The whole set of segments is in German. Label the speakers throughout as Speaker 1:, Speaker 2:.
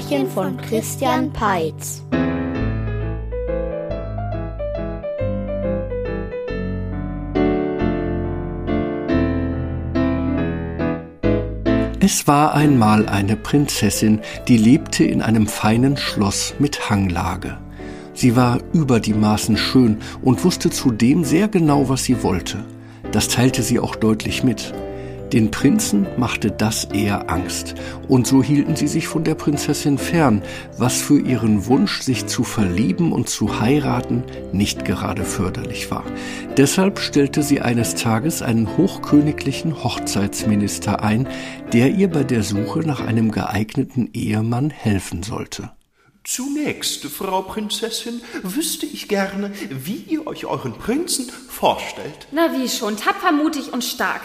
Speaker 1: Märchen von Christian Peitz.
Speaker 2: Es war einmal eine Prinzessin, die lebte in einem feinen Schloss mit Hanglage. Sie war über die Maßen schön und wusste zudem sehr genau, was sie wollte. Das teilte sie auch deutlich mit. Den Prinzen machte das eher Angst, und so hielten sie sich von der Prinzessin fern, was für ihren Wunsch, sich zu verlieben und zu heiraten, nicht gerade förderlich war. Deshalb stellte sie eines Tages einen hochköniglichen Hochzeitsminister ein, der ihr bei der Suche nach einem geeigneten Ehemann helfen sollte.
Speaker 3: Zunächst, Frau Prinzessin, wüsste ich gerne, wie ihr euch euren Prinzen vorstellt.
Speaker 4: Na wie schon, tapfer, mutig und stark.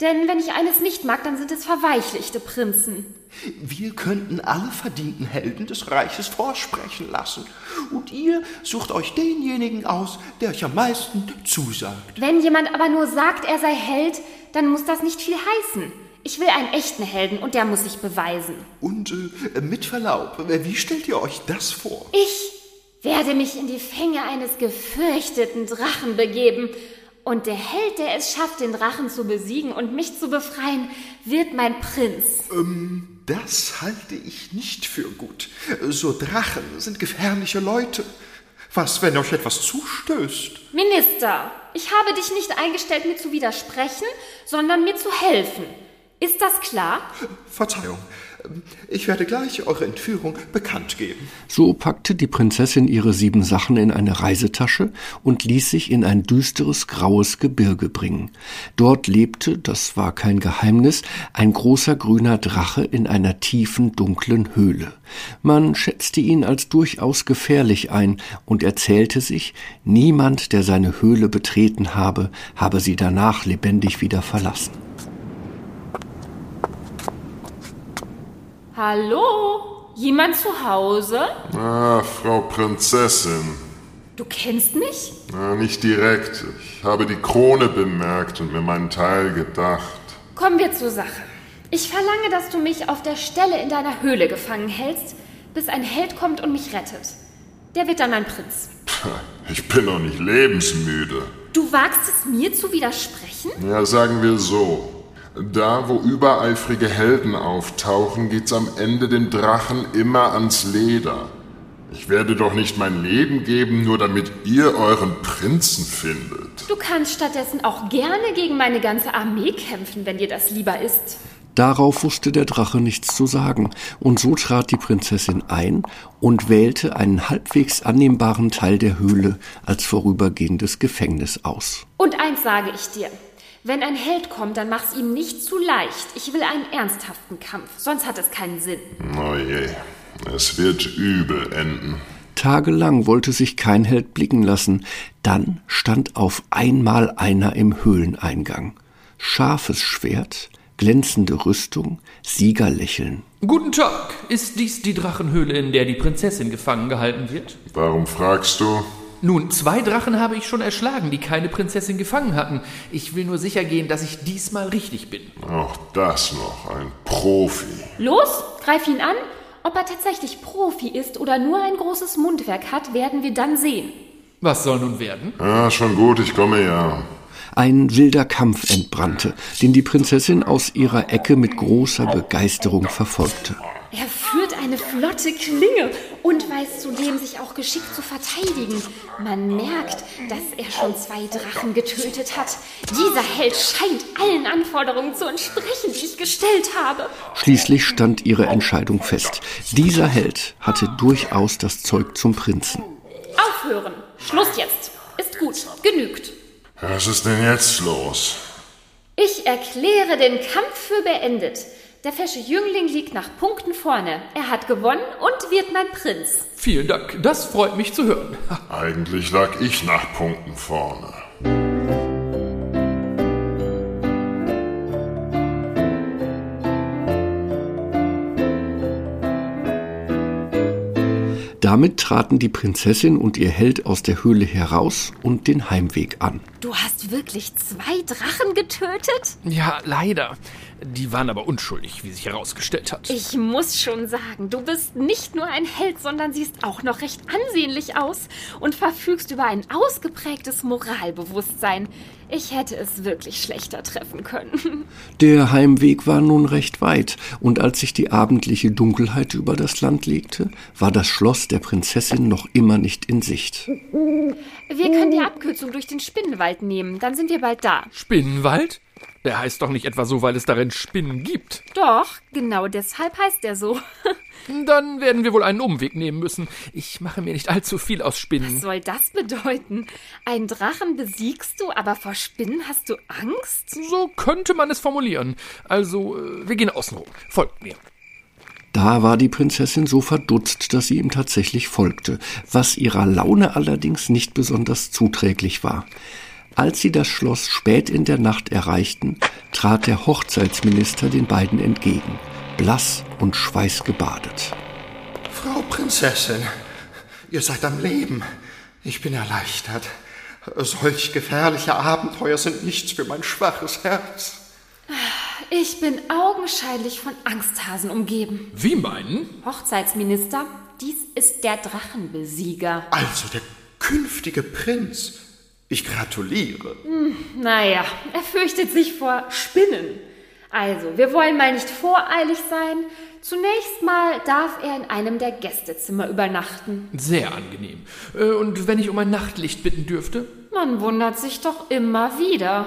Speaker 4: Denn wenn ich eines nicht mag, dann sind es verweichlichte Prinzen.
Speaker 3: Wir könnten alle verdienten Helden des Reiches vorsprechen lassen. Und ihr sucht euch denjenigen aus, der euch am meisten zusagt.
Speaker 4: Wenn jemand aber nur sagt, er sei Held, dann muss das nicht viel heißen. Ich will einen echten Helden und der muss sich beweisen.
Speaker 3: Und äh, mit Verlaub, wie stellt ihr euch das vor?
Speaker 4: Ich werde mich in die Fänge eines gefürchteten Drachen begeben und der Held, der es schafft, den Drachen zu besiegen und mich zu befreien, wird mein Prinz.
Speaker 3: Ähm, das halte ich nicht für gut. So Drachen sind gefährliche Leute. Was, wenn euch etwas zustößt?
Speaker 4: Minister, ich habe dich nicht eingestellt, mir zu widersprechen, sondern mir zu helfen. Ist das klar?
Speaker 3: Verzeihung. Ich werde gleich eure Entführung bekannt geben.
Speaker 2: So packte die Prinzessin ihre sieben Sachen in eine Reisetasche und ließ sich in ein düsteres graues Gebirge bringen. Dort lebte, das war kein Geheimnis, ein großer grüner Drache in einer tiefen, dunklen Höhle. Man schätzte ihn als durchaus gefährlich ein und erzählte sich, niemand, der seine Höhle betreten habe, habe sie danach lebendig wieder verlassen.
Speaker 4: Hallo? Jemand zu Hause?
Speaker 5: Ah, Frau Prinzessin.
Speaker 4: Du kennst mich?
Speaker 5: Na, nicht direkt. Ich habe die Krone bemerkt und mir meinen Teil gedacht.
Speaker 4: Kommen wir zur Sache. Ich verlange, dass du mich auf der Stelle in deiner Höhle gefangen hältst, bis ein Held kommt und mich rettet. Der wird dann mein Prinz.
Speaker 5: Ich bin noch nicht lebensmüde.
Speaker 4: Du wagst es mir zu widersprechen?
Speaker 5: Ja, sagen wir so. Da, wo übereifrige Helden auftauchen, geht's am Ende dem Drachen immer ans Leder. Ich werde doch nicht mein Leben geben, nur damit ihr euren Prinzen findet.
Speaker 4: Du kannst stattdessen auch gerne gegen meine ganze Armee kämpfen, wenn dir das lieber ist.
Speaker 2: Darauf wusste der Drache nichts zu sagen, und so trat die Prinzessin ein und wählte einen halbwegs annehmbaren Teil der Höhle als vorübergehendes Gefängnis aus.
Speaker 4: Und eins sage ich dir, wenn ein Held kommt, dann mach's ihm nicht zu leicht. Ich will einen ernsthaften Kampf, sonst hat es keinen Sinn.
Speaker 5: Oh je, es wird übel enden.
Speaker 2: Tagelang wollte sich kein Held blicken lassen. Dann stand auf einmal einer im Höhleneingang. Scharfes Schwert, glänzende Rüstung, Siegerlächeln.
Speaker 6: Guten Tag. Ist dies die Drachenhöhle, in der die Prinzessin gefangen gehalten wird?
Speaker 5: Warum fragst du?
Speaker 6: Nun, zwei Drachen habe ich schon erschlagen, die keine Prinzessin gefangen hatten. Ich will nur sicher gehen, dass ich diesmal richtig bin.
Speaker 5: Auch das noch, ein Profi.
Speaker 4: Los, greif ihn an. Ob er tatsächlich Profi ist oder nur ein großes Mundwerk hat, werden wir dann sehen.
Speaker 6: Was soll nun werden?
Speaker 5: Ja, schon gut, ich komme ja.
Speaker 2: Ein wilder Kampf entbrannte, den die Prinzessin aus ihrer Ecke mit großer Begeisterung verfolgte.
Speaker 4: Er führt eine flotte Klinge und weiß zudem, sich auch geschickt zu verteidigen. Man merkt, dass er schon zwei Drachen getötet hat. Dieser Held scheint allen Anforderungen zu entsprechen, die ich gestellt habe.
Speaker 2: Schließlich stand ihre Entscheidung fest. Dieser Held hatte durchaus das Zeug zum Prinzen.
Speaker 4: Aufhören. Schluss jetzt. Ist gut. Genügt.
Speaker 5: Was ist denn jetzt los?
Speaker 4: Ich erkläre den Kampf für beendet. Der fesche Jüngling liegt nach Punkten vorne. Er hat gewonnen und wird mein Prinz.
Speaker 6: Vielen Dank, das freut mich zu hören.
Speaker 5: Eigentlich lag ich nach Punkten vorne.
Speaker 2: Damit traten die Prinzessin und ihr Held aus der Höhle heraus und den Heimweg an.
Speaker 4: Du hast wirklich zwei Drachen getötet?
Speaker 6: Ja, leider. Die waren aber unschuldig, wie sich herausgestellt hat.
Speaker 4: Ich muss schon sagen, du bist nicht nur ein Held, sondern siehst auch noch recht ansehnlich aus und verfügst über ein ausgeprägtes Moralbewusstsein. Ich hätte es wirklich schlechter treffen können.
Speaker 2: Der Heimweg war nun recht weit, und als sich die abendliche Dunkelheit über das Land legte, war das Schloss der Prinzessin noch immer nicht in Sicht.
Speaker 4: Wir können die Abkürzung durch den Spinnenwald nehmen, dann sind wir bald da.
Speaker 6: Spinnenwald? Der heißt doch nicht etwa so, weil es darin Spinnen gibt.
Speaker 4: Doch, genau deshalb heißt er so.
Speaker 6: Dann werden wir wohl einen Umweg nehmen müssen. Ich mache mir nicht allzu viel aus
Speaker 4: Was
Speaker 6: Spinnen.
Speaker 4: soll das bedeuten? Einen Drachen besiegst du, aber vor Spinnen hast du Angst?
Speaker 6: So könnte man es formulieren. Also, äh, wir gehen außen rum. Folgt mir.
Speaker 2: Da war die Prinzessin so verdutzt, dass sie ihm tatsächlich folgte, was ihrer Laune allerdings nicht besonders zuträglich war. Als sie das Schloss spät in der Nacht erreichten, trat der Hochzeitsminister den beiden entgegen, blass und schweißgebadet.
Speaker 3: Frau Prinzessin, ihr seid am Leben. Ich bin erleichtert. Solch gefährliche Abenteuer sind nichts für mein schwaches Herz.
Speaker 4: Ich bin augenscheinlich von Angsthasen umgeben.
Speaker 6: Wie meinen?
Speaker 4: Hochzeitsminister, dies ist der Drachenbesieger.
Speaker 3: Also der künftige Prinz. Ich gratuliere.
Speaker 4: Naja, er fürchtet sich vor Spinnen. Also, wir wollen mal nicht voreilig sein. Zunächst mal darf er in einem der Gästezimmer übernachten.
Speaker 6: Sehr angenehm. Äh, Und wenn ich um ein Nachtlicht bitten dürfte?
Speaker 4: Man wundert sich doch immer wieder.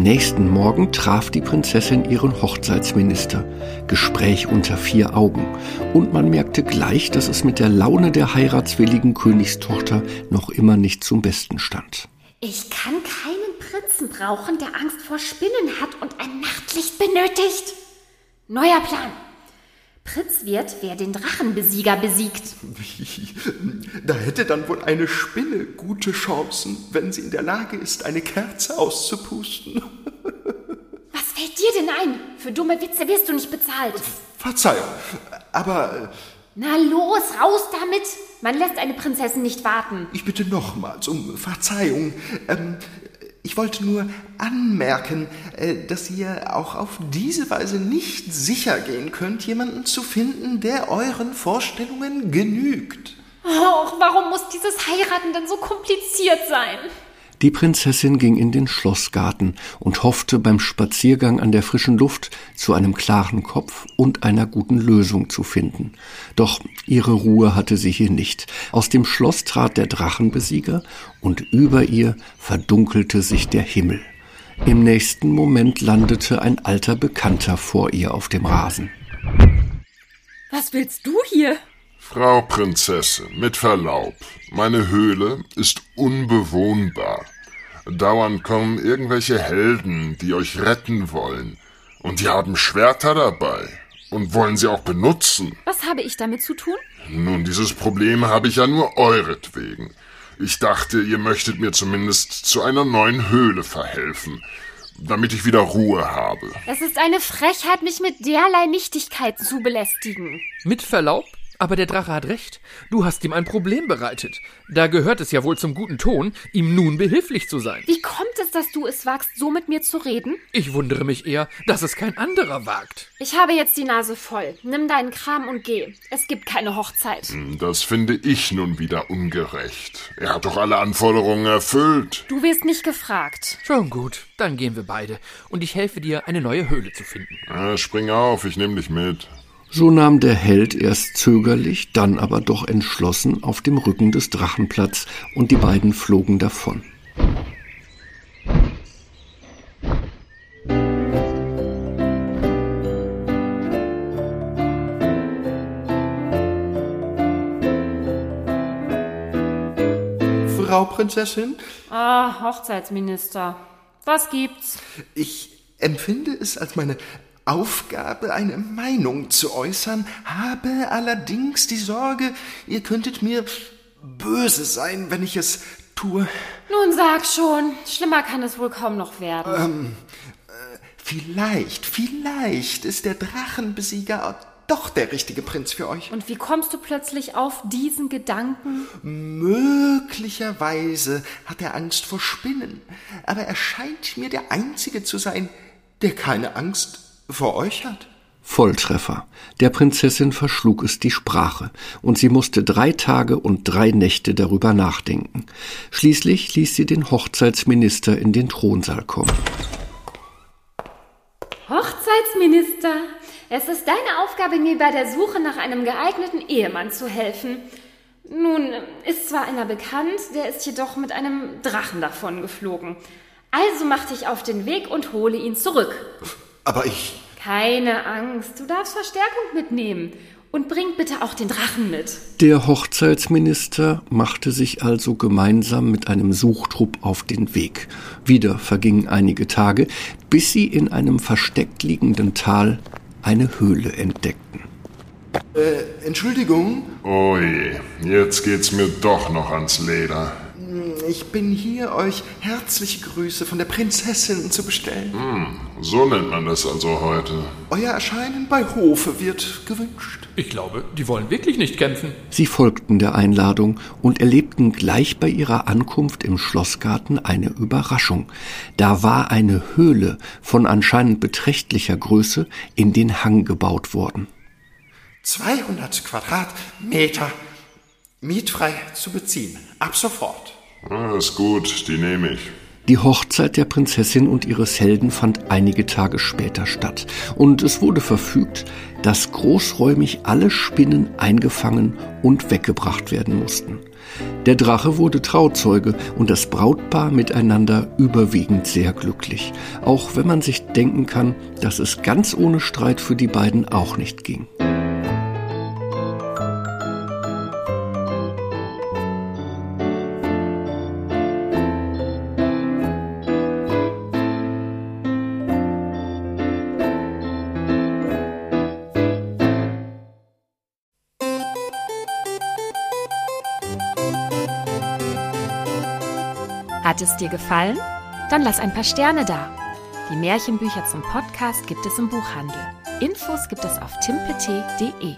Speaker 2: Am nächsten Morgen traf die Prinzessin ihren Hochzeitsminister. Gespräch unter vier Augen. Und man merkte gleich, dass es mit der Laune der heiratswilligen Königstochter noch immer nicht zum Besten stand.
Speaker 4: Ich kann keinen Prinzen brauchen, der Angst vor Spinnen hat und ein Nachtlicht benötigt. Neuer Plan. Prinz wird, wer den Drachenbesieger besiegt.
Speaker 3: Da hätte dann wohl eine Spinne gute Chancen, wenn sie in der Lage ist, eine Kerze auszupusten.
Speaker 4: Was fällt dir denn ein? Für dumme Witze wirst du nicht bezahlt.
Speaker 3: Verzeihung, aber
Speaker 4: Na los, raus damit! Man lässt eine Prinzessin nicht warten.
Speaker 3: ich bitte nochmals um Verzeihung. Ähm, ich wollte nur anmerken, äh, dass ihr auch auf diese Weise nicht sicher gehen könnt, jemanden zu finden, der euren Vorstellungen genügt.
Speaker 4: Och, warum muss dieses Heiraten denn so kompliziert sein?
Speaker 2: Die Prinzessin ging in den Schlossgarten und hoffte beim Spaziergang an der frischen Luft zu einem klaren Kopf und einer guten Lösung zu finden. Doch ihre Ruhe hatte sie hier nicht. Aus dem Schloss trat der Drachenbesieger und über ihr verdunkelte sich der Himmel. Im nächsten Moment landete ein alter Bekannter vor ihr auf dem Rasen.
Speaker 4: Was willst du hier?
Speaker 5: Frau Prinzessin, mit Verlaub, meine Höhle ist unbewohnbar. Dauernd kommen irgendwelche Helden, die euch retten wollen. Und die haben Schwerter dabei. Und wollen sie auch benutzen.
Speaker 4: Was habe ich damit zu tun?
Speaker 5: Nun, dieses Problem habe ich ja nur euretwegen. Ich dachte, ihr möchtet mir zumindest zu einer neuen Höhle verhelfen, damit ich wieder Ruhe habe.
Speaker 4: Es ist eine Frechheit, mich mit derlei Nichtigkeiten zu belästigen.
Speaker 6: Mit Verlaub? Aber der Drache hat recht. Du hast ihm ein Problem bereitet. Da gehört es ja wohl zum guten Ton, ihm nun behilflich zu sein.
Speaker 4: Wie kommt es, dass du es wagst, so mit mir zu reden?
Speaker 6: Ich wundere mich eher, dass es kein anderer wagt.
Speaker 4: Ich habe jetzt die Nase voll. Nimm deinen Kram und geh. Es gibt keine Hochzeit.
Speaker 5: Das finde ich nun wieder ungerecht. Er hat doch alle Anforderungen erfüllt.
Speaker 4: Du wirst nicht gefragt.
Speaker 6: Schon gut, dann gehen wir beide. Und ich helfe dir, eine neue Höhle zu finden.
Speaker 5: Ah, spring auf, ich nehme dich mit.
Speaker 2: So nahm der Held erst zögerlich, dann aber doch entschlossen auf dem Rücken des Drachen Platz, und die beiden flogen davon.
Speaker 3: Frau Prinzessin,
Speaker 4: Ah, Hochzeitsminister. Was gibt's?
Speaker 3: ich empfinde es als meine Aufgabe, eine Meinung zu äußern, habe allerdings die Sorge, ihr könntet mir böse sein, wenn ich es tue.
Speaker 4: Nun sag schon. Schlimmer kann es wohl kaum noch werden.
Speaker 3: Vielleicht, vielleicht ist der Drachenbesieger doch der richtige Prinz für euch.
Speaker 4: Und wie kommst du plötzlich auf diesen Gedanken?
Speaker 3: Möglicherweise hat er Angst vor Spinnen, aber er scheint mir der Einzige zu sein, der keine Angst vor euch hat.
Speaker 2: Volltreffer. Der Prinzessin verschlug es die Sprache, und sie musste drei Tage und drei Nächte darüber nachdenken. Schließlich ließ sie den Hochzeitsminister in den Thronsaal kommen.
Speaker 4: Hochzeitsminister, es ist deine Aufgabe, mir bei der Suche nach einem geeigneten Ehemann zu helfen. Nun ist zwar einer bekannt, der ist jedoch mit einem Drachen davon geflogen. Also mach dich auf den Weg und hole ihn zurück.
Speaker 3: Aber ich.
Speaker 4: Keine Angst, du darfst Verstärkung mitnehmen. Und bring bitte auch den Drachen mit.
Speaker 2: Der Hochzeitsminister machte sich also gemeinsam mit einem Suchtrupp auf den Weg. Wieder vergingen einige Tage, bis sie in einem versteckt liegenden Tal eine Höhle entdeckten.
Speaker 3: Äh, Entschuldigung,
Speaker 5: Oh je, jetzt geht's mir doch noch ans Leder.
Speaker 3: Ich bin hier, euch herzliche Grüße von der Prinzessin zu bestellen.
Speaker 5: So nennt man das also heute.
Speaker 3: Euer Erscheinen bei Hofe wird gewünscht.
Speaker 6: Ich glaube, die wollen wirklich nicht kämpfen.
Speaker 2: Sie folgten der Einladung und erlebten gleich bei ihrer Ankunft im Schlossgarten eine Überraschung. Da war eine Höhle von anscheinend beträchtlicher Größe in den Hang gebaut worden.
Speaker 3: 200 Quadratmeter mietfrei zu beziehen. Ab sofort.
Speaker 5: Ah, ist gut, die nehme ich.
Speaker 2: Die Hochzeit der Prinzessin und ihres Helden fand einige Tage später statt, und es wurde verfügt, dass großräumig alle Spinnen eingefangen und weggebracht werden mussten. Der Drache wurde Trauzeuge und das Brautpaar miteinander überwiegend sehr glücklich, auch wenn man sich denken kann, dass es ganz ohne Streit für die beiden auch nicht ging.
Speaker 7: Hat es dir gefallen? Dann lass ein paar Sterne da. Die Märchenbücher zum Podcast gibt es im Buchhandel. Infos gibt es auf timpet.de.